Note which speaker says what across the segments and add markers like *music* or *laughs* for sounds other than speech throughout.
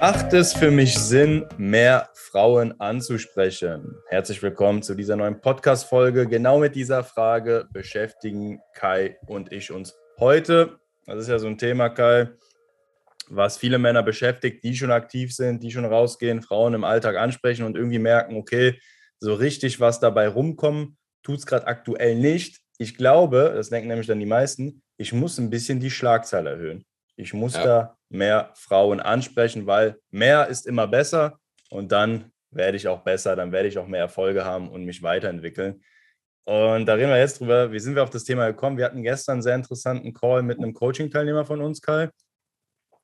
Speaker 1: Macht es für mich Sinn, mehr Frauen anzusprechen? Herzlich willkommen zu dieser neuen Podcast-Folge. Genau mit dieser Frage beschäftigen Kai und ich uns heute. Das ist ja so ein Thema, Kai, was viele Männer beschäftigt, die schon aktiv sind, die schon rausgehen, Frauen im Alltag ansprechen und irgendwie merken, okay, so richtig was dabei rumkommen, tut es gerade aktuell nicht. Ich glaube, das denken nämlich dann die meisten, ich muss ein bisschen die Schlagzahl erhöhen. Ich muss ja. da mehr Frauen ansprechen, weil mehr ist immer besser und dann werde ich auch besser, dann werde ich auch mehr Erfolge haben und mich weiterentwickeln. Und da reden wir jetzt drüber, wie sind wir auf das Thema gekommen? Wir hatten gestern einen sehr interessanten Call mit einem Coaching-Teilnehmer von uns, Kai,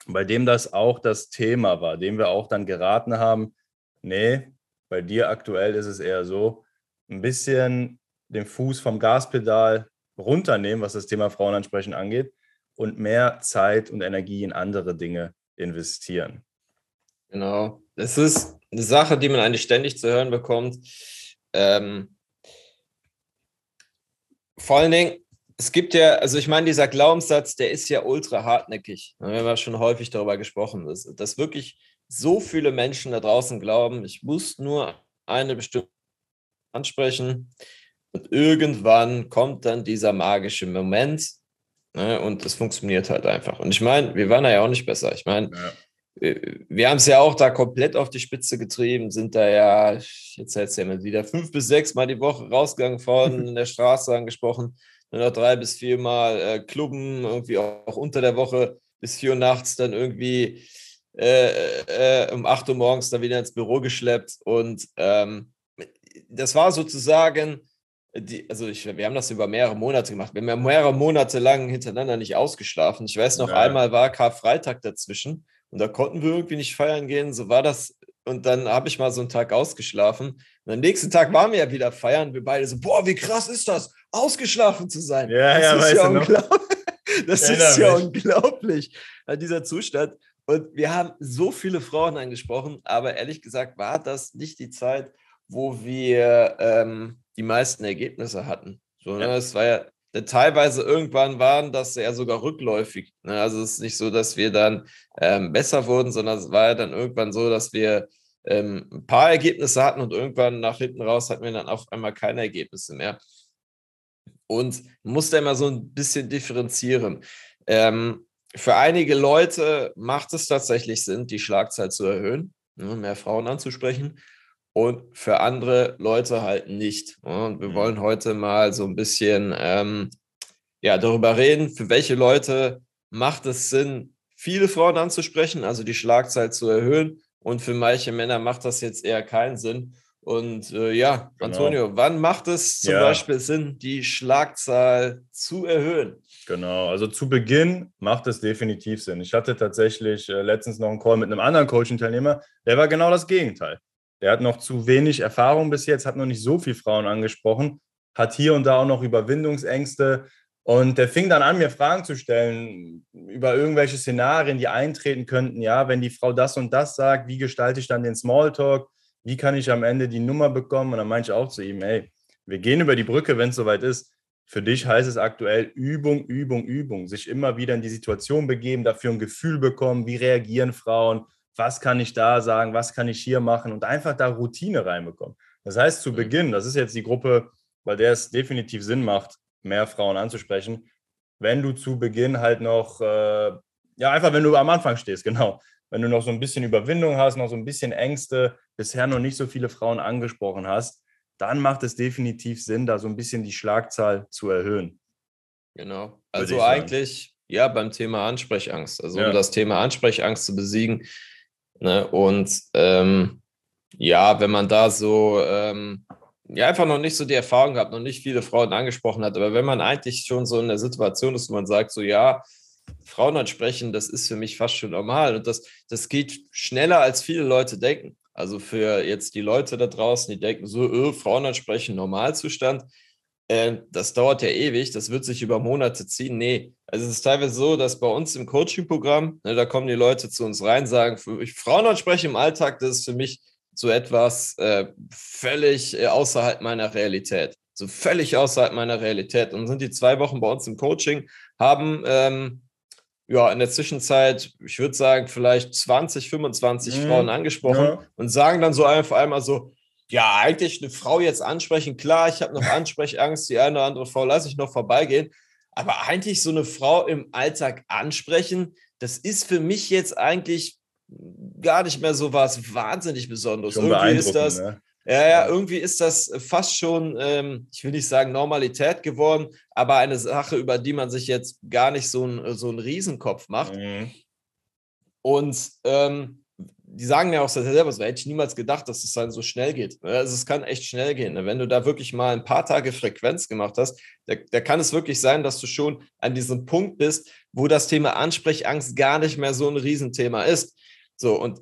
Speaker 1: bei dem das auch das Thema war, dem wir auch dann geraten haben, nee, bei dir aktuell ist es eher so, ein bisschen den Fuß vom Gaspedal runternehmen, was das Thema Frauenansprechen angeht und mehr Zeit und Energie in andere Dinge investieren.
Speaker 2: Genau. Es ist eine Sache, die man eigentlich ständig zu hören bekommt. Ähm, vor allen Dingen, es gibt ja, also ich meine, dieser Glaubenssatz, der ist ja ultra hartnäckig. Wir haben ja schon häufig darüber gesprochen, dass, dass wirklich so viele Menschen da draußen glauben, ich muss nur eine bestimmte ansprechen und irgendwann kommt dann dieser magische Moment, Ne? Und es funktioniert halt einfach. Und ich meine, wir waren da ja auch nicht besser. Ich meine, ja. wir, wir haben es ja auch da komplett auf die Spitze getrieben, sind da ja, jetzt jetzt ja mal wieder fünf bis sechs Mal die Woche rausgegangen, vorne *laughs* in der Straße angesprochen, dann noch drei bis vier Mal äh, Klubben, irgendwie auch, auch, unter der Woche bis vier Uhr nachts dann irgendwie äh, äh, um acht Uhr morgens dann wieder ins Büro geschleppt. Und ähm, das war sozusagen die, also ich, wir haben das über mehrere Monate gemacht. Wir haben ja mehrere Monate lang hintereinander nicht ausgeschlafen. Ich weiß noch, ja. einmal war Karfreitag dazwischen und da konnten wir irgendwie nicht feiern gehen. So war das. Und dann habe ich mal so einen Tag ausgeschlafen. Und am nächsten Tag waren wir ja wieder feiern. Wir beide so, boah, wie krass ist das, ausgeschlafen zu sein.
Speaker 1: Ja, das
Speaker 2: ja,
Speaker 1: ist ja unglaublich. *laughs*
Speaker 2: Das ist ja unglaublich, dieser Zustand. Und wir haben so viele Frauen angesprochen, aber ehrlich gesagt war das nicht die Zeit, wo wir ähm, die meisten Ergebnisse hatten. So, ne? Es war ja teilweise irgendwann waren das ja sogar rückläufig. Ne? Also es ist nicht so, dass wir dann ähm, besser wurden, sondern es war ja dann irgendwann so, dass wir ähm, ein paar Ergebnisse hatten und irgendwann nach hinten raus hatten wir dann auf einmal keine Ergebnisse mehr. Und musste immer so ein bisschen differenzieren. Ähm, für einige Leute macht es tatsächlich Sinn, die Schlagzeit zu erhöhen, ne? mehr Frauen anzusprechen und für andere Leute halt nicht. Und wir mhm. wollen heute mal so ein bisschen ähm, ja, darüber reden, für welche Leute macht es Sinn, viele Frauen anzusprechen, also die Schlagzahl zu erhöhen. Und für manche Männer macht das jetzt eher keinen Sinn. Und äh, ja, genau. Antonio, wann macht es zum ja. Beispiel Sinn, die Schlagzahl zu erhöhen?
Speaker 1: Genau, also zu Beginn macht es definitiv Sinn. Ich hatte tatsächlich äh, letztens noch einen Call mit einem anderen Coaching-Teilnehmer, der war genau das Gegenteil. Der hat noch zu wenig Erfahrung bis jetzt, hat noch nicht so viele Frauen angesprochen, hat hier und da auch noch Überwindungsängste. Und der fing dann an, mir Fragen zu stellen über irgendwelche Szenarien, die eintreten könnten. Ja, wenn die Frau das und das sagt, wie gestalte ich dann den Smalltalk? Wie kann ich am Ende die Nummer bekommen? Und dann meinte ich auch zu ihm, ey, wir gehen über die Brücke, wenn es soweit ist. Für dich heißt es aktuell Übung, Übung, Übung. Sich immer wieder in die Situation begeben, dafür ein Gefühl bekommen, wie reagieren Frauen, was kann ich da sagen, was kann ich hier machen und einfach da Routine reinbekommen. Das heißt, zu mhm. Beginn, das ist jetzt die Gruppe, bei der es definitiv Sinn macht, mehr Frauen anzusprechen, wenn du zu Beginn halt noch, äh, ja, einfach wenn du am Anfang stehst, *laughs* genau. Wenn du noch so ein bisschen Überwindung hast, noch so ein bisschen Ängste, bisher noch nicht so viele Frauen angesprochen hast, dann macht es definitiv Sinn, da so ein bisschen die Schlagzahl zu erhöhen.
Speaker 2: Genau. Also eigentlich, ja, beim Thema Ansprechangst. Also ja. um das Thema Ansprechangst zu besiegen, Ne? Und ähm, ja, wenn man da so ähm, ja, einfach noch nicht so die Erfahrung gehabt, noch nicht viele Frauen angesprochen hat, aber wenn man eigentlich schon so in der Situation ist, wo man sagt, so ja, Frauen ansprechen, das ist für mich fast schon normal und das, das geht schneller, als viele Leute denken. Also für jetzt die Leute da draußen, die denken so, öh, Frauen ansprechen, Normalzustand, äh, das dauert ja ewig, das wird sich über Monate ziehen. Nee, also es ist teilweise so, dass bei uns im Coaching-Programm, ne, da kommen die Leute zu uns rein, sagen, ich Frauen anspreche im Alltag, das ist für mich so etwas äh, völlig äh, außerhalb meiner Realität. So völlig außerhalb meiner Realität. Und sind die zwei Wochen bei uns im Coaching, haben ähm, ja, in der Zwischenzeit, ich würde sagen, vielleicht 20, 25 mhm. Frauen angesprochen ja. und sagen dann so einfach einmal so, ja, eigentlich eine Frau jetzt ansprechen, klar, ich habe noch *laughs* Ansprechangst, die eine oder andere Frau lasse ich noch vorbeigehen, aber eigentlich so eine Frau im Alltag ansprechen, das ist für mich jetzt eigentlich gar nicht mehr so was wahnsinnig Besonderes. Schon Irgendwie ist das, ne? Ja, ja, irgendwie ist das fast schon, ähm, ich will nicht sagen Normalität geworden, aber eine Sache, über die man sich jetzt gar nicht so, ein, so einen Riesenkopf macht. Mhm. Und ähm, die sagen ja auch selber, so hätte ich niemals gedacht, dass es dann so schnell geht. Also es kann echt schnell gehen. Ne? Wenn du da wirklich mal ein paar Tage Frequenz gemacht hast, da, da kann es wirklich sein, dass du schon an diesem Punkt bist, wo das Thema Ansprechangst gar nicht mehr so ein Riesenthema ist. So, und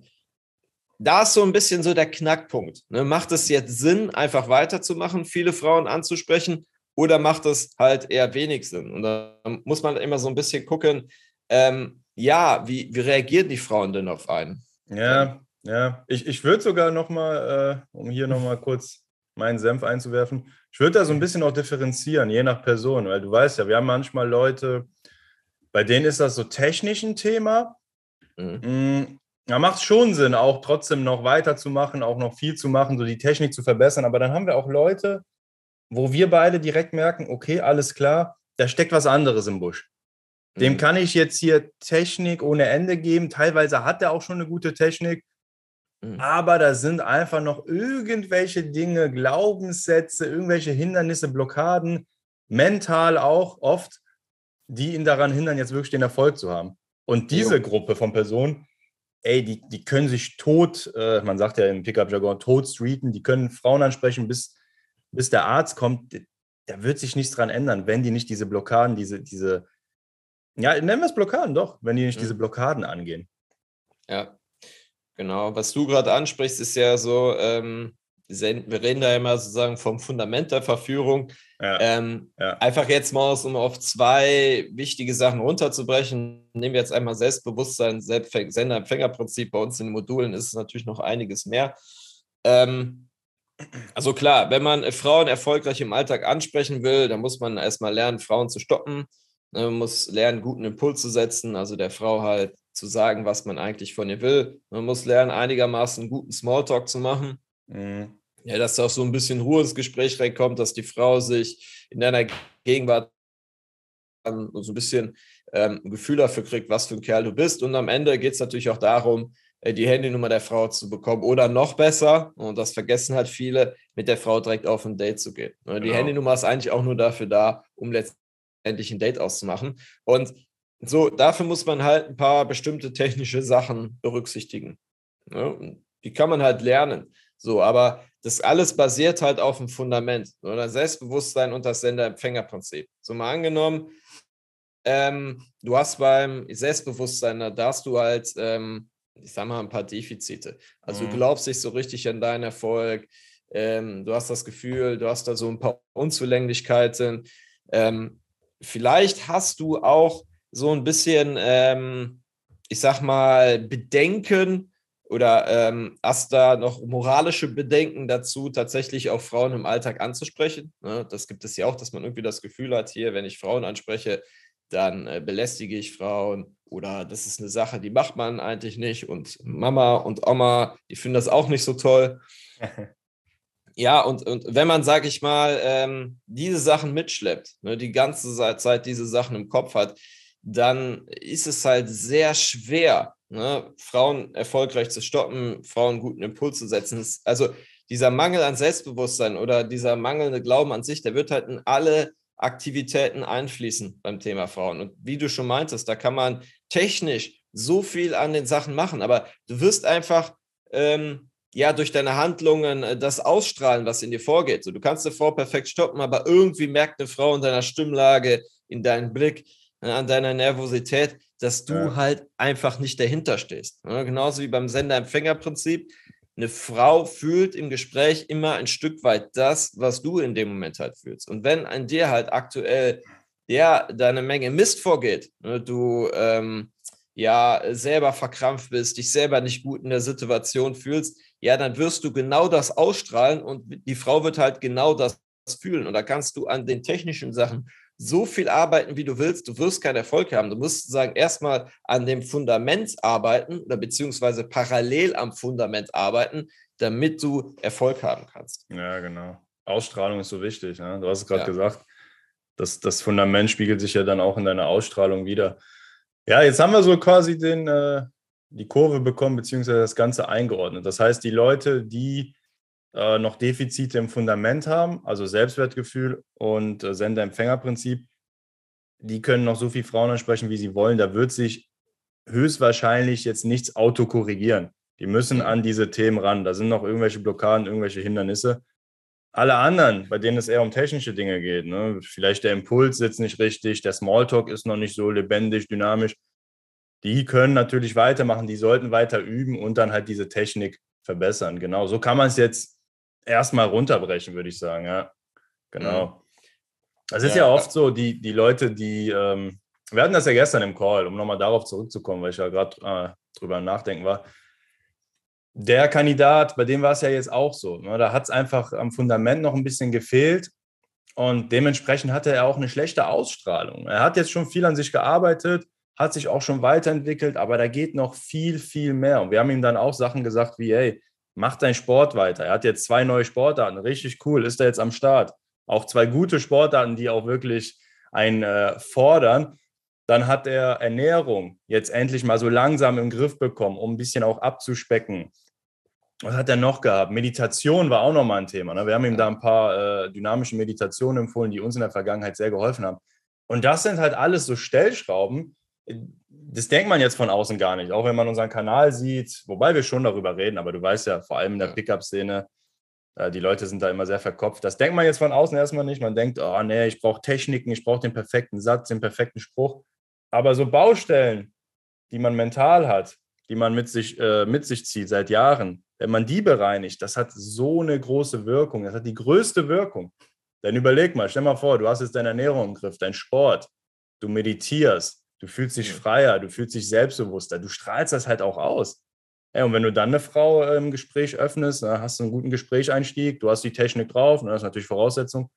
Speaker 2: da ist so ein bisschen so der Knackpunkt. Ne? Macht es jetzt Sinn, einfach weiterzumachen, viele Frauen anzusprechen, oder macht es halt eher wenig Sinn? Und da muss man immer so ein bisschen gucken, ähm, ja, wie, wie reagieren die Frauen denn auf einen?
Speaker 1: Ja, ja. Ich, ich würde sogar nochmal, äh, um hier nochmal kurz meinen Senf einzuwerfen, ich würde da so ein bisschen auch differenzieren, je nach Person, weil du weißt ja, wir haben manchmal Leute, bei denen ist das so technisch ein Thema. Mhm. Mm, da macht es schon Sinn, auch trotzdem noch weiterzumachen, auch noch viel zu machen, so die Technik zu verbessern. Aber dann haben wir auch Leute, wo wir beide direkt merken, okay, alles klar, da steckt was anderes im Busch. Dem mhm. kann ich jetzt hier Technik ohne Ende geben. Teilweise hat er auch schon eine gute Technik. Mhm. Aber da sind einfach noch irgendwelche Dinge, Glaubenssätze, irgendwelche Hindernisse, Blockaden, mental auch oft, die ihn daran hindern, jetzt wirklich den Erfolg zu haben. Und diese jo. Gruppe von Personen, ey, die, die können sich tot, äh, man sagt ja im Pickup-Jargon, tot streeten, die können Frauen ansprechen, bis, bis der Arzt kommt. Da wird sich nichts dran ändern, wenn die nicht diese Blockaden, diese, diese, ja, nennen wir es Blockaden doch, wenn die nicht mhm. diese Blockaden angehen.
Speaker 2: Ja, genau. Was du gerade ansprichst, ist ja so, ähm, wir reden da immer sozusagen vom Fundament der Verführung. Ja, ähm, ja. Einfach jetzt mal, um auf zwei wichtige Sachen runterzubrechen. Nehmen wir jetzt einmal Selbstbewusstsein, Sender-Empfänger-Prinzip. Bei uns in den Modulen ist es natürlich noch einiges mehr. Ähm, also klar, wenn man Frauen erfolgreich im Alltag ansprechen will, dann muss man erstmal lernen, Frauen zu stoppen. Man muss lernen, guten Impuls zu setzen, also der Frau halt zu sagen, was man eigentlich von ihr will. Man muss lernen, einigermaßen guten Smalltalk zu machen. Mhm. Ja, dass da auch so ein bisschen Ruhe ins Gespräch reinkommt, dass die Frau sich in deiner Gegenwart so ein bisschen ähm, ein Gefühl dafür kriegt, was für ein Kerl du bist. Und am Ende geht es natürlich auch darum, äh, die Handynummer der Frau zu bekommen oder noch besser, und das vergessen halt viele, mit der Frau direkt auf ein Date zu gehen. Ne, die genau. Handynummer ist eigentlich auch nur dafür da, um letztendlich ein Date auszumachen. Und so, dafür muss man halt ein paar bestimmte technische Sachen berücksichtigen. Ne, die kann man halt lernen. So, aber das alles basiert halt auf dem Fundament, oder Selbstbewusstsein und das Sender-Empfänger-Prinzip. So mal angenommen, ähm, du hast beim Selbstbewusstsein, da hast du halt, ähm, ich sag mal, ein paar Defizite. Also mhm. du glaubst nicht so richtig an deinen Erfolg, ähm, du hast das Gefühl, du hast da so ein paar Unzulänglichkeiten. Ähm, vielleicht hast du auch so ein bisschen, ähm, ich sag mal, Bedenken, oder ähm, hast da noch moralische Bedenken dazu, tatsächlich auch Frauen im Alltag anzusprechen? Ne? Das gibt es ja auch, dass man irgendwie das Gefühl hat, hier, wenn ich Frauen anspreche, dann äh, belästige ich Frauen oder das ist eine Sache, die macht man eigentlich nicht und Mama und Oma, die finden das auch nicht so toll. *laughs* ja, und, und wenn man, sag ich mal, ähm, diese Sachen mitschleppt, ne, die ganze Zeit diese Sachen im Kopf hat, dann ist es halt sehr schwer, ne, Frauen erfolgreich zu stoppen, Frauen guten Impuls zu setzen. Also dieser Mangel an Selbstbewusstsein oder dieser mangelnde Glauben an sich, der wird halt in alle Aktivitäten einfließen beim Thema Frauen. Und wie du schon meintest, da kann man technisch so viel an den Sachen machen, aber du wirst einfach ähm, ja durch deine Handlungen äh, das ausstrahlen, was in dir vorgeht. So, du kannst eine Frau perfekt stoppen, aber irgendwie merkt eine Frau in deiner Stimmlage, in deinem Blick, äh, an deiner Nervosität, dass du ja. halt einfach nicht dahinter stehst. Ja, genauso wie beim Sender-Empfänger-Prinzip. Eine Frau fühlt im Gespräch immer ein Stück weit das, was du in dem Moment halt fühlst. Und wenn an dir halt aktuell ja deine Menge Mist vorgeht, ne, du ähm, ja selber verkrampft bist, dich selber nicht gut in der Situation fühlst, ja, dann wirst du genau das ausstrahlen und die Frau wird halt genau das fühlen. Und da kannst du an den technischen Sachen so viel arbeiten, wie du willst, du wirst keinen Erfolg haben. Du musst sagen, erstmal an dem Fundament arbeiten oder beziehungsweise parallel am Fundament arbeiten, damit du Erfolg haben kannst.
Speaker 1: Ja, genau. Ausstrahlung ist so wichtig. Ne? Du hast es gerade ja. gesagt. Das, das Fundament spiegelt sich ja dann auch in deiner Ausstrahlung wieder. Ja, jetzt haben wir so quasi den, äh, die Kurve bekommen, beziehungsweise das Ganze eingeordnet. Das heißt, die Leute, die äh, noch Defizite im Fundament haben, also Selbstwertgefühl und äh, Sender-Empfänger-Prinzip, die können noch so viel Frauen ansprechen, wie sie wollen. Da wird sich höchstwahrscheinlich jetzt nichts autokorrigieren. Die müssen an diese Themen ran. Da sind noch irgendwelche Blockaden, irgendwelche Hindernisse. Alle anderen, bei denen es eher um technische Dinge geht, ne? vielleicht der Impuls sitzt nicht richtig, der Smalltalk ist noch nicht so lebendig, dynamisch, die können natürlich weitermachen, die sollten weiter üben und dann halt diese Technik verbessern. Genau, so kann man es jetzt erstmal runterbrechen, würde ich sagen. Ja, genau. Mhm. Es ist ja, ja, oft so, die, die Leute, die, ähm, wir hatten das ja gestern im Call, um nochmal darauf zurückzukommen, weil ich ja gerade äh, drüber nachdenken war. Der Kandidat, bei dem war es ja jetzt auch so. Ne? Da hat es einfach am Fundament noch ein bisschen gefehlt und dementsprechend hatte er auch eine schlechte Ausstrahlung. Er hat jetzt schon viel an sich gearbeitet, hat sich auch schon weiterentwickelt, aber da geht noch viel, viel mehr. Und wir haben ihm dann auch Sachen gesagt wie, hey, mach deinen Sport weiter. Er hat jetzt zwei neue Sportarten, richtig cool, ist er jetzt am Start. Auch zwei gute Sportarten, die auch wirklich einen äh, fordern. Dann hat er Ernährung jetzt endlich mal so langsam im Griff bekommen, um ein bisschen auch abzuspecken. Was hat er noch gehabt? Meditation war auch nochmal ein Thema. Ne? Wir haben ihm da ein paar äh, dynamische Meditationen empfohlen, die uns in der Vergangenheit sehr geholfen haben. Und das sind halt alles so Stellschrauben, das denkt man jetzt von außen gar nicht, auch wenn man unseren Kanal sieht, wobei wir schon darüber reden, aber du weißt ja, vor allem in der Pickup-Szene, äh, die Leute sind da immer sehr verkopft. Das denkt man jetzt von außen erstmal nicht. Man denkt, oh nee, ich brauche Techniken, ich brauche den perfekten Satz, den perfekten Spruch. Aber so Baustellen, die man mental hat, die man mit sich, äh, mit sich zieht seit Jahren, wenn man die bereinigt, das hat so eine große Wirkung. Das hat die größte Wirkung. Denn überleg mal, stell mal vor, du hast jetzt deine Ernährung im Griff, dein Sport, du meditierst, Du fühlst dich freier, du fühlst dich selbstbewusster, du strahlst das halt auch aus. Ja, und wenn du dann eine Frau im Gespräch öffnest, dann hast du einen guten Gesprächseinstieg, du hast die Technik drauf, ne, das ist natürlich Voraussetzung,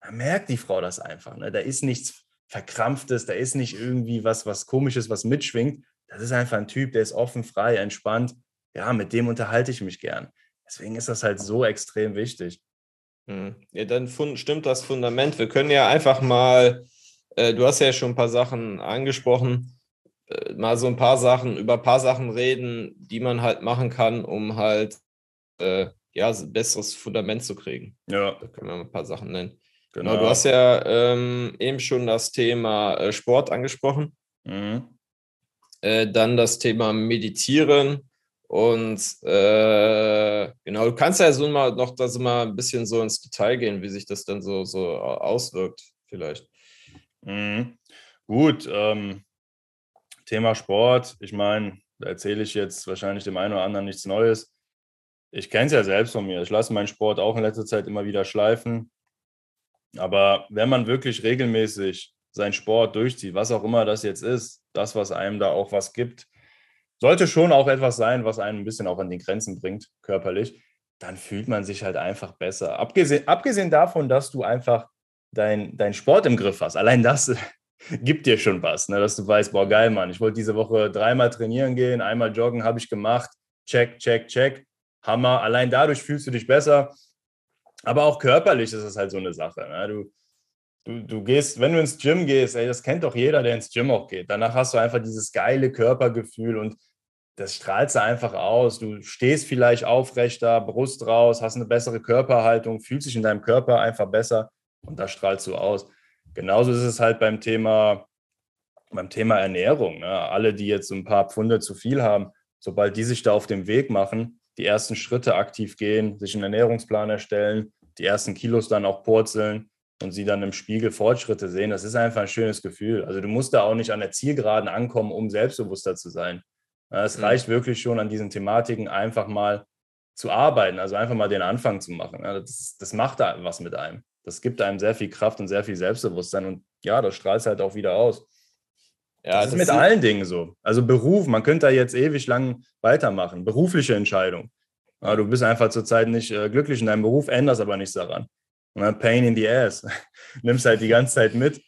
Speaker 1: dann merkt die Frau das einfach. Ne? Da ist nichts Verkrampftes, da ist nicht irgendwie was, was Komisches, was mitschwingt. Das ist einfach ein Typ, der ist offen, frei, entspannt. Ja, mit dem unterhalte ich mich gern. Deswegen ist das halt so extrem wichtig.
Speaker 2: Hm. Ja, dann stimmt das Fundament. Wir können ja einfach mal du hast ja schon ein paar Sachen angesprochen, äh, mal so ein paar Sachen, über ein paar Sachen reden, die man halt machen kann, um halt äh, ja, ein besseres Fundament zu kriegen. Ja. Da können wir mal ein paar Sachen nennen. Genau. genau du hast ja ähm, eben schon das Thema äh, Sport angesprochen. Mhm. Äh, dann das Thema Meditieren. Und äh, genau, du kannst ja so mal noch das mal ein bisschen so ins Detail gehen, wie sich das dann so, so auswirkt, vielleicht.
Speaker 1: Mhm. Gut, ähm, Thema Sport. Ich meine, da erzähle ich jetzt wahrscheinlich dem einen oder anderen nichts Neues. Ich kenne es ja selbst von mir. Ich lasse meinen Sport auch in letzter Zeit immer wieder schleifen. Aber wenn man wirklich regelmäßig seinen Sport durchzieht, was auch immer das jetzt ist, das, was einem da auch was gibt, sollte schon auch etwas sein, was einen ein bisschen auch an die Grenzen bringt, körperlich, dann fühlt man sich halt einfach besser. Abgesehen, abgesehen davon, dass du einfach dein, dein Sport im Griff hast. Allein das *laughs* gibt dir schon was, ne? dass du weißt, boah, geil, Mann, ich wollte diese Woche dreimal trainieren gehen, einmal joggen habe ich gemacht, check, check, check, Hammer. Allein dadurch fühlst du dich besser. Aber auch körperlich ist es halt so eine Sache. Ne? Du, du, du gehst, wenn du ins Gym gehst, ey, das kennt doch jeder, der ins Gym auch geht. Danach hast du einfach dieses geile Körpergefühl und das strahlst du einfach aus. Du stehst vielleicht aufrechter, Brust raus, hast eine bessere Körperhaltung, fühlst dich in deinem Körper einfach besser. Und da strahlst du aus. Genauso ist es halt beim Thema, beim Thema Ernährung. Ne? Alle, die jetzt ein paar Pfunde zu viel haben, sobald die sich da auf den Weg machen, die ersten Schritte aktiv gehen, sich einen Ernährungsplan erstellen, die ersten Kilos dann auch purzeln und sie dann im Spiegel Fortschritte sehen, das ist einfach ein schönes Gefühl. Also du musst da auch nicht an der Zielgeraden ankommen, um selbstbewusster zu sein. Es reicht wirklich schon an diesen Thematiken einfach mal zu arbeiten, also einfach mal den Anfang zu machen. Das, das macht da was mit einem das gibt einem sehr viel Kraft und sehr viel Selbstbewusstsein und ja, das strahlt halt auch wieder aus. Ja, das, ist mit allen Dingen so. Also Beruf, man könnte da jetzt ewig lang weitermachen. Berufliche Entscheidung. Ja, du bist einfach zurzeit nicht äh, glücklich in deinem Beruf, änderst aber nichts daran. Ja, pain in the ass. *laughs* Nimmst halt die ganze Zeit mit.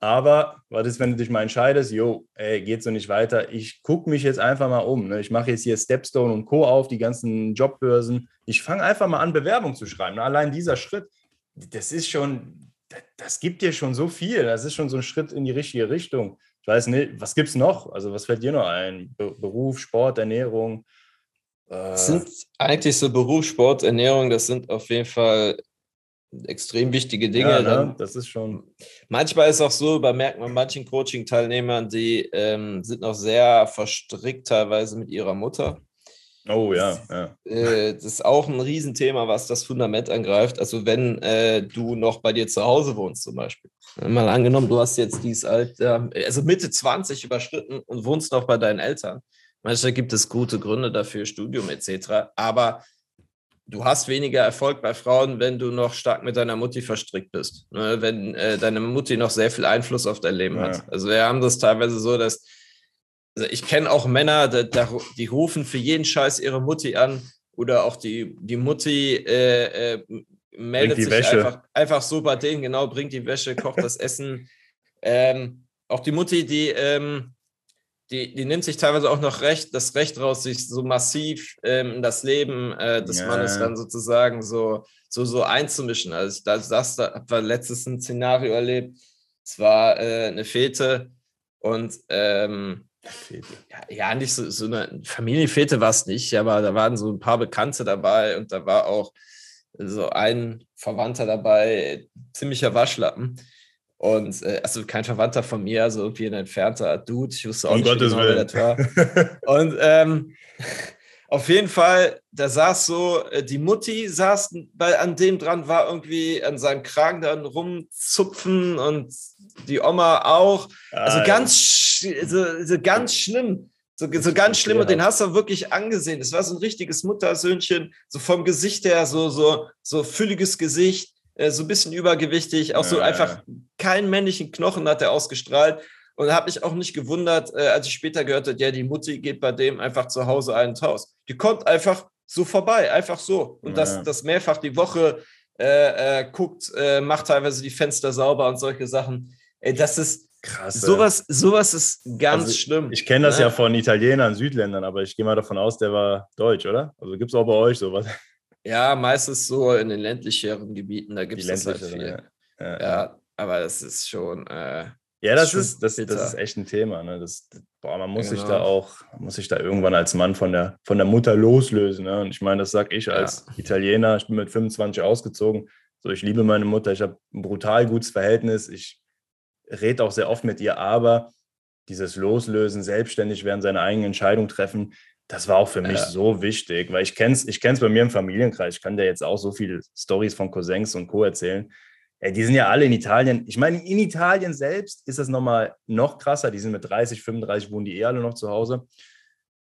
Speaker 1: Aber was ist, wenn du dich mal entscheidest, jo, ey, geht so nicht weiter. Ich gucke mich jetzt einfach mal um. Ne? Ich mache jetzt hier Stepstone und Co. auf, die ganzen Jobbörsen. Ich fange einfach mal an, Bewerbung zu schreiben. Allein dieser Schritt, das ist schon, das gibt dir schon so viel. Das ist schon so ein Schritt in die richtige Richtung. Ich weiß nicht, was gibt es noch? Also, was fällt dir noch ein? Beruf, Sport, Ernährung?
Speaker 2: Das sind eigentlich so Beruf, Sport, Ernährung, das sind auf jeden Fall extrem wichtige Dinge. Ja,
Speaker 1: ne? das ist schon.
Speaker 2: Manchmal ist auch so, bei merkt man manchen Coaching-Teilnehmern, die ähm, sind noch sehr verstrickt teilweise mit ihrer Mutter.
Speaker 1: Oh ja, ja.
Speaker 2: Äh, das ist auch ein Riesenthema, was das Fundament angreift. Also wenn äh, du noch bei dir zu Hause wohnst zum Beispiel. Mal angenommen, du hast jetzt dieses Alter, also Mitte 20 überschritten und wohnst noch bei deinen Eltern. Manchmal gibt es gute Gründe dafür, Studium etc. Aber du hast weniger Erfolg bei Frauen, wenn du noch stark mit deiner Mutti verstrickt bist. Ne? Wenn äh, deine Mutti noch sehr viel Einfluss auf dein Leben ja. hat. Also wir haben das teilweise so, dass also ich kenne auch Männer, die, die, rufen für jeden Scheiß ihre Mutti an oder auch die, die Mutti äh, äh, meldet sich einfach, einfach so bei denen, genau, bringt die Wäsche, kocht das Essen. Ähm, auch die Mutti, die ähm, die, die nimmt sich teilweise auch noch recht, das Recht raus, sich so massiv ähm, in das Leben äh, des ja. Mannes dann sozusagen so, so, so einzumischen. Also ich, das, das da habe letztes ein Szenario erlebt. Es war äh, eine Fete und ähm, ja, nicht so, so eine Familienfete war es nicht, aber da waren so ein paar Bekannte dabei und da war auch so ein Verwandter dabei, ziemlicher Waschlappen. Und äh, also kein Verwandter von mir, also irgendwie ein entfernter Dude. Ich wusste auch um nicht, Gottes genau, wer das war. *laughs* Und ähm, auf jeden Fall, da saß so, äh, die Mutti saß bei, an dem dran, war irgendwie an seinem Kragen dann rumzupfen und die Oma auch. Also ah, ganz, ja. so, so ganz schlimm. So, so ganz schlimm und den hast du wirklich angesehen. Das war so ein richtiges Muttersöhnchen, so vom Gesicht her, so, so, so fülliges Gesicht. Äh, so ein bisschen übergewichtig, auch so einfach keinen männlichen Knochen hat er ausgestrahlt. Und habe mich auch nicht gewundert, äh, als ich später gehört habe, ja, die Mutti geht bei dem einfach zu Hause ein Haus. Die kommt einfach so vorbei, einfach so. Und das, das mehrfach die Woche äh, äh, guckt, äh, macht teilweise die Fenster sauber und solche Sachen. Ey, das ist krass. Sowas, sowas ist ganz also, schlimm.
Speaker 1: Ich kenne das ja. ja von Italienern, Südländern, aber ich gehe mal davon aus, der war deutsch, oder? Also gibt es auch bei euch sowas?
Speaker 2: Ja, meistens so in den ländlicheren Gebieten, da gibt es das halt viel. Ja. Ja. ja. aber das ist schon. Äh,
Speaker 1: ja, das ist, das, das ist echt ein Thema. Ne? Das, boah, man muss genau. sich da auch, muss sich da irgendwann als Mann von der, von der Mutter loslösen. Ne? Und ich meine, das sage ich als ja. Italiener, ich bin mit 25 ausgezogen. So, ich liebe meine Mutter, ich habe ein brutal gutes Verhältnis. Ich rede auch sehr oft mit ihr, aber dieses Loslösen, selbstständig werden, seine eigene Entscheidung treffen, das war auch für mich ja. so wichtig, weil ich kenne es ich kenn's bei mir im Familienkreis. Ich kann dir jetzt auch so viele Stories von Cousins und Co. erzählen. Ja, die sind ja alle in Italien. Ich meine, in Italien selbst ist das nochmal noch krasser. Die sind mit 30, 35, wohnen die eh alle noch zu Hause.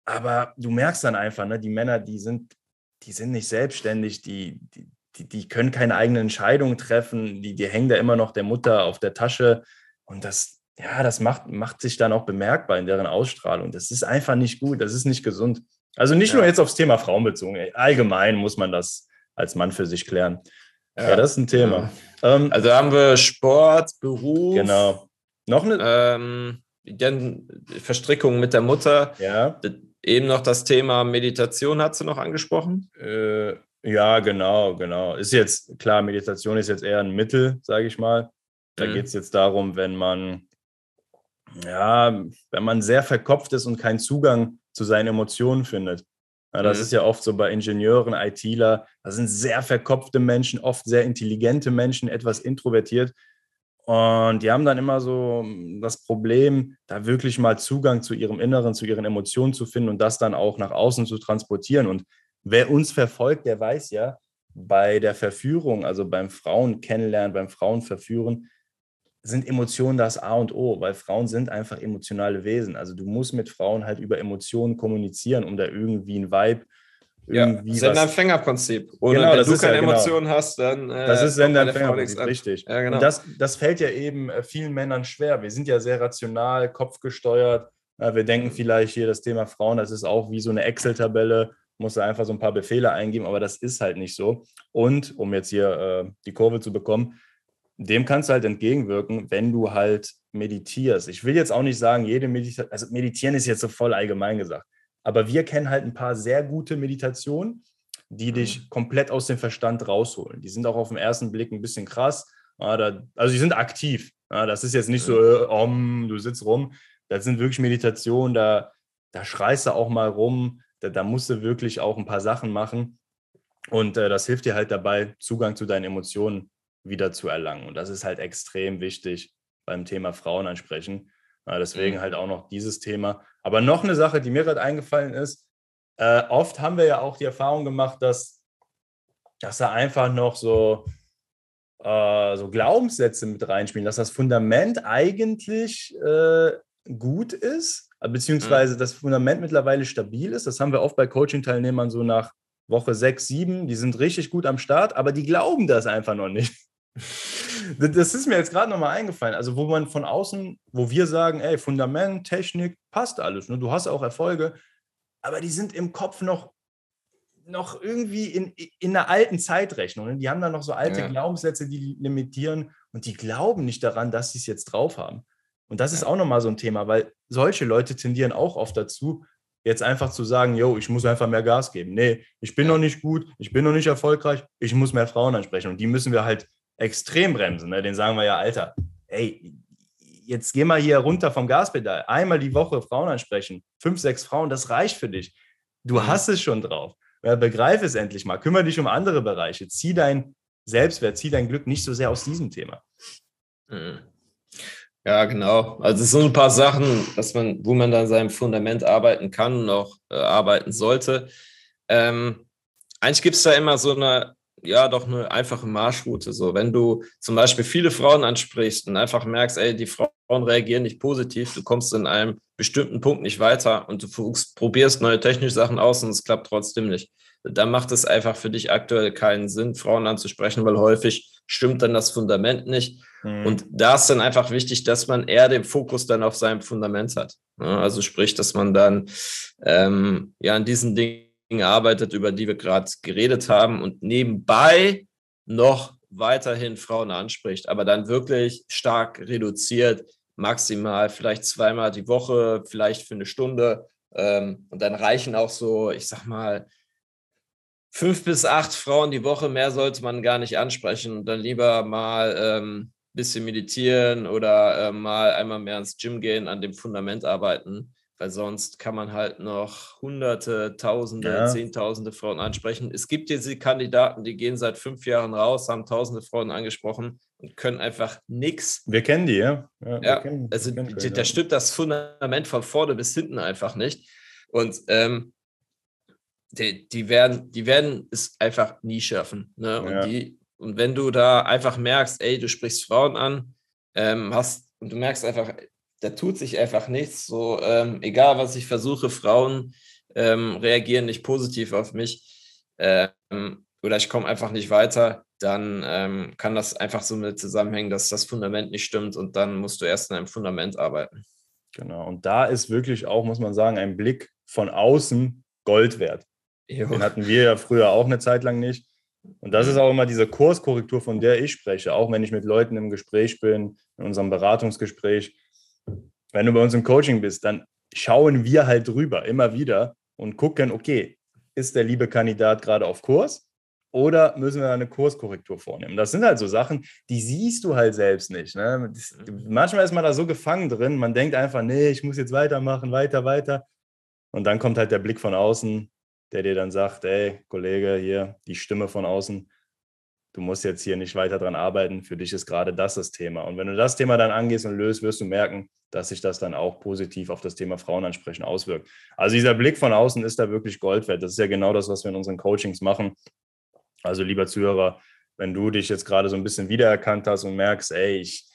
Speaker 1: Aber du merkst dann einfach, ne, die Männer, die sind, die sind nicht selbstständig, die, die, die, die können keine eigenen Entscheidungen treffen, die, die hängen da immer noch der Mutter auf der Tasche. Und das, ja, das macht, macht sich dann auch bemerkbar in deren Ausstrahlung. Das ist einfach nicht gut, das ist nicht gesund. Also nicht ja. nur jetzt aufs Thema Frauen bezogen, allgemein muss man das als Mann für sich klären. Ja, das ist ein Thema.
Speaker 2: Ähm, also haben wir Sport, Beruf.
Speaker 1: Genau.
Speaker 2: Noch eine. Ähm, dann Verstrickung mit der Mutter.
Speaker 1: Ja.
Speaker 2: Eben noch das Thema Meditation hast du noch angesprochen?
Speaker 1: Äh, ja, genau, genau. Ist jetzt klar, Meditation ist jetzt eher ein Mittel, sage ich mal. Da mhm. geht es jetzt darum, wenn man ja, wenn man sehr verkopft ist und keinen Zugang zu seinen Emotionen findet. Ja, das mhm. ist ja oft so bei Ingenieuren, ITler, das sind sehr verkopfte Menschen, oft sehr intelligente Menschen, etwas introvertiert. Und die haben dann immer so das Problem, da wirklich mal Zugang zu ihrem Inneren, zu ihren Emotionen zu finden und das dann auch nach außen zu transportieren. Und wer uns verfolgt, der weiß ja, bei der Verführung, also beim Frauen kennenlernen, beim Frauen verführen, sind Emotionen das A und O, weil Frauen sind einfach emotionale Wesen. Also du musst mit Frauen halt über Emotionen kommunizieren, um da irgendwie ein Vibe
Speaker 2: irgendwie. Ja, Sender-Empfänger-Prinzip. Genau, wenn du keine ja, genau. Emotionen hast, dann.
Speaker 1: Äh, das ist Sender-Empfänger-Prinzip, richtig. Ja, genau. Und das, das fällt ja eben äh, vielen Männern schwer. Wir sind ja sehr rational, kopfgesteuert. Wir denken vielleicht hier das Thema Frauen, das ist auch wie so eine Excel-Tabelle, muss da einfach so ein paar Befehle eingeben, aber das ist halt nicht so. Und um jetzt hier äh, die Kurve zu bekommen, dem kannst du halt entgegenwirken, wenn du halt meditierst. Ich will jetzt auch nicht sagen, jede Meditation, also meditieren ist jetzt so voll allgemein gesagt, aber wir kennen halt ein paar sehr gute Meditationen, die dich mhm. komplett aus dem Verstand rausholen. Die sind auch auf den ersten Blick ein bisschen krass. also die sind aktiv. das ist jetzt nicht so, äh, du sitzt rum. Das sind wirklich Meditationen, da, da schreist du auch mal rum. Da, da musst du wirklich auch ein paar Sachen machen. Und äh, das hilft dir halt dabei, Zugang zu deinen Emotionen wieder zu erlangen. Und das ist halt extrem wichtig beim Thema Frauen ansprechen. Deswegen mhm. halt auch noch dieses Thema. Aber noch eine Sache, die mir gerade eingefallen ist, äh, oft haben wir ja auch die Erfahrung gemacht, dass, dass da einfach noch so, äh, so Glaubenssätze mit reinspielen, dass das Fundament eigentlich äh, gut ist, beziehungsweise mhm. das Fundament mittlerweile stabil ist. Das haben wir oft bei Coaching-Teilnehmern so nach Woche 6, 7, die sind richtig gut am Start, aber die glauben das einfach noch nicht. Das ist mir jetzt gerade nochmal eingefallen. Also, wo man von außen, wo wir sagen, ey, Fundament, Technik, passt alles. Ne? Du hast auch Erfolge, aber die sind im Kopf noch, noch irgendwie in, in einer alten Zeitrechnung. Ne? Die haben da noch so alte ja. Glaubenssätze, die limitieren und die glauben nicht daran, dass sie es jetzt drauf haben. Und das ja. ist auch nochmal so ein Thema, weil solche Leute tendieren auch oft dazu, jetzt einfach zu sagen, yo, ich muss einfach mehr Gas geben. Nee, ich bin ja. noch nicht gut, ich bin noch nicht erfolgreich, ich muss mehr Frauen ansprechen. Und die müssen wir halt extrem bremsen. Ne? Den sagen wir ja, Alter, ey, jetzt geh mal hier runter vom Gaspedal. Einmal die Woche Frauen ansprechen. Fünf, sechs Frauen, das reicht für dich. Du mhm. hast es schon drauf. Begreif es endlich mal. Kümmere dich um andere Bereiche. Zieh dein Selbstwert, zieh dein Glück nicht so sehr aus diesem Thema.
Speaker 2: Mhm. Ja, genau. Also es sind ein paar Sachen, dass man, wo man dann seinem Fundament arbeiten kann und auch äh, arbeiten sollte. Ähm, eigentlich gibt es da immer so eine ja doch eine einfache Marschroute. So, wenn du zum Beispiel viele Frauen ansprichst und einfach merkst, ey, die Frauen reagieren nicht positiv, du kommst in einem bestimmten Punkt nicht weiter und du probierst neue technische Sachen aus und es klappt trotzdem nicht. Dann macht es einfach für dich aktuell keinen Sinn, Frauen anzusprechen, weil häufig stimmt dann das Fundament nicht. Mhm. Und da ist dann einfach wichtig, dass man eher den Fokus dann auf seinem Fundament hat. Also sprich, dass man dann ähm, ja an diesen Dingen arbeitet, über die wir gerade geredet haben und nebenbei noch weiterhin Frauen anspricht, aber dann wirklich stark reduziert, maximal vielleicht zweimal die Woche, vielleicht für eine Stunde. Ähm, und dann reichen auch so, ich sag mal, fünf bis acht Frauen die Woche. Mehr sollte man gar nicht ansprechen. Und dann lieber mal ein ähm, bisschen meditieren oder äh, mal einmal mehr ins Gym gehen, an dem Fundament arbeiten weil sonst kann man halt noch Hunderte, Tausende, ja. Zehntausende Frauen ansprechen. Es gibt diese Kandidaten, die gehen seit fünf Jahren raus, haben Tausende Frauen angesprochen und können einfach nichts.
Speaker 1: Wir kennen die, ja.
Speaker 2: Ja, ja kennen, also die, da stimmt das Fundament von vorne bis hinten einfach nicht. Und ähm, die, die, werden, die werden es einfach nie schaffen. Ne? Und, ja. die, und wenn du da einfach merkst, ey, du sprichst Frauen an, ähm, hast und du merkst einfach, da tut sich einfach nichts. So, ähm, egal was ich versuche, Frauen ähm, reagieren nicht positiv auf mich ähm, oder ich komme einfach nicht weiter, dann ähm, kann das einfach so mit zusammenhängen, dass das Fundament nicht stimmt und dann musst du erst an einem Fundament arbeiten.
Speaker 1: Genau, und da ist wirklich auch, muss man sagen, ein Blick von außen Gold wert. Jo. Den hatten wir ja früher auch eine Zeit lang nicht. Und das ist auch immer diese Kurskorrektur, von der ich spreche, auch wenn ich mit Leuten im Gespräch bin, in unserem Beratungsgespräch wenn du bei uns im Coaching bist, dann schauen wir halt drüber immer wieder und gucken, okay, ist der liebe Kandidat gerade auf Kurs oder müssen wir eine Kurskorrektur vornehmen? Das sind halt so Sachen, die siehst du halt selbst nicht. Ne? Das, manchmal ist man da so gefangen drin, man denkt einfach, nee, ich muss jetzt weitermachen, weiter, weiter. Und dann kommt halt der Blick von außen, der dir dann sagt, ey, Kollege, hier, die Stimme von außen, du musst jetzt hier nicht weiter dran arbeiten, für dich ist gerade das das Thema. Und wenn du das Thema dann angehst und löst, wirst du merken, dass sich das dann auch positiv auf das Thema Frauenansprechen auswirkt. Also dieser Blick von außen ist da wirklich Gold wert. Das ist ja genau das, was wir in unseren Coachings machen. Also lieber Zuhörer, wenn du dich jetzt gerade so ein bisschen wiedererkannt hast und merkst, ey, ich,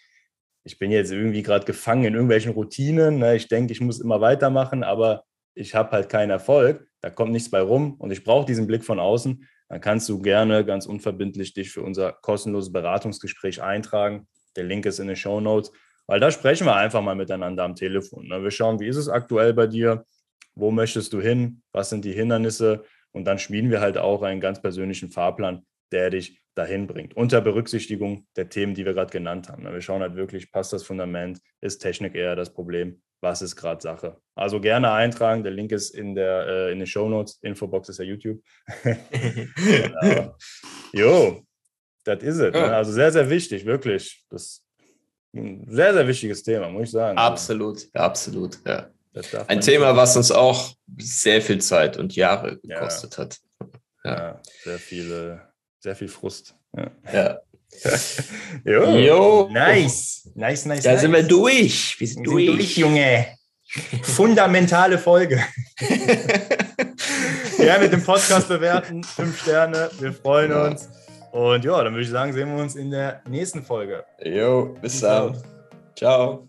Speaker 1: ich bin jetzt irgendwie gerade gefangen in irgendwelchen Routinen, ne? ich denke, ich muss immer weitermachen, aber ich habe halt keinen Erfolg, da kommt nichts bei rum und ich brauche diesen Blick von außen, dann kannst du gerne ganz unverbindlich dich für unser kostenloses Beratungsgespräch eintragen. Der Link ist in den Show Notes, weil da sprechen wir einfach mal miteinander am Telefon. Ne? Wir schauen, wie ist es aktuell bei dir? Wo möchtest du hin? Was sind die Hindernisse? Und dann schmieden wir halt auch einen ganz persönlichen Fahrplan, der dich dahin bringt. Unter Berücksichtigung der Themen, die wir gerade genannt haben. Wir schauen halt wirklich, passt das Fundament, ist Technik eher das Problem, was ist gerade Sache. Also gerne eintragen, der Link ist in, der, äh, in den Show Notes, Infobox ist ja YouTube. *laughs* jo, das ist es. Ne? Also sehr, sehr wichtig, wirklich. Das ist ein sehr, sehr wichtiges Thema, muss ich sagen.
Speaker 2: Absolut, absolut, ja. Ein Thema, was uns auch sehr viel Zeit und Jahre gekostet ja. hat.
Speaker 1: Ja. ja, sehr viele sehr viel Frust.
Speaker 2: Ja.
Speaker 1: Jo. jo. Nice. Nice, nice.
Speaker 2: Da
Speaker 1: nice.
Speaker 2: sind wir durch. Wir sind, wir durch. durch,
Speaker 1: Junge. Fundamentale Folge. *laughs* ja, mit dem Podcast bewerten. Fünf Sterne. Wir freuen ja. uns. Und ja, dann würde ich sagen, sehen wir uns in der nächsten Folge.
Speaker 2: Jo, bis dann. Ciao.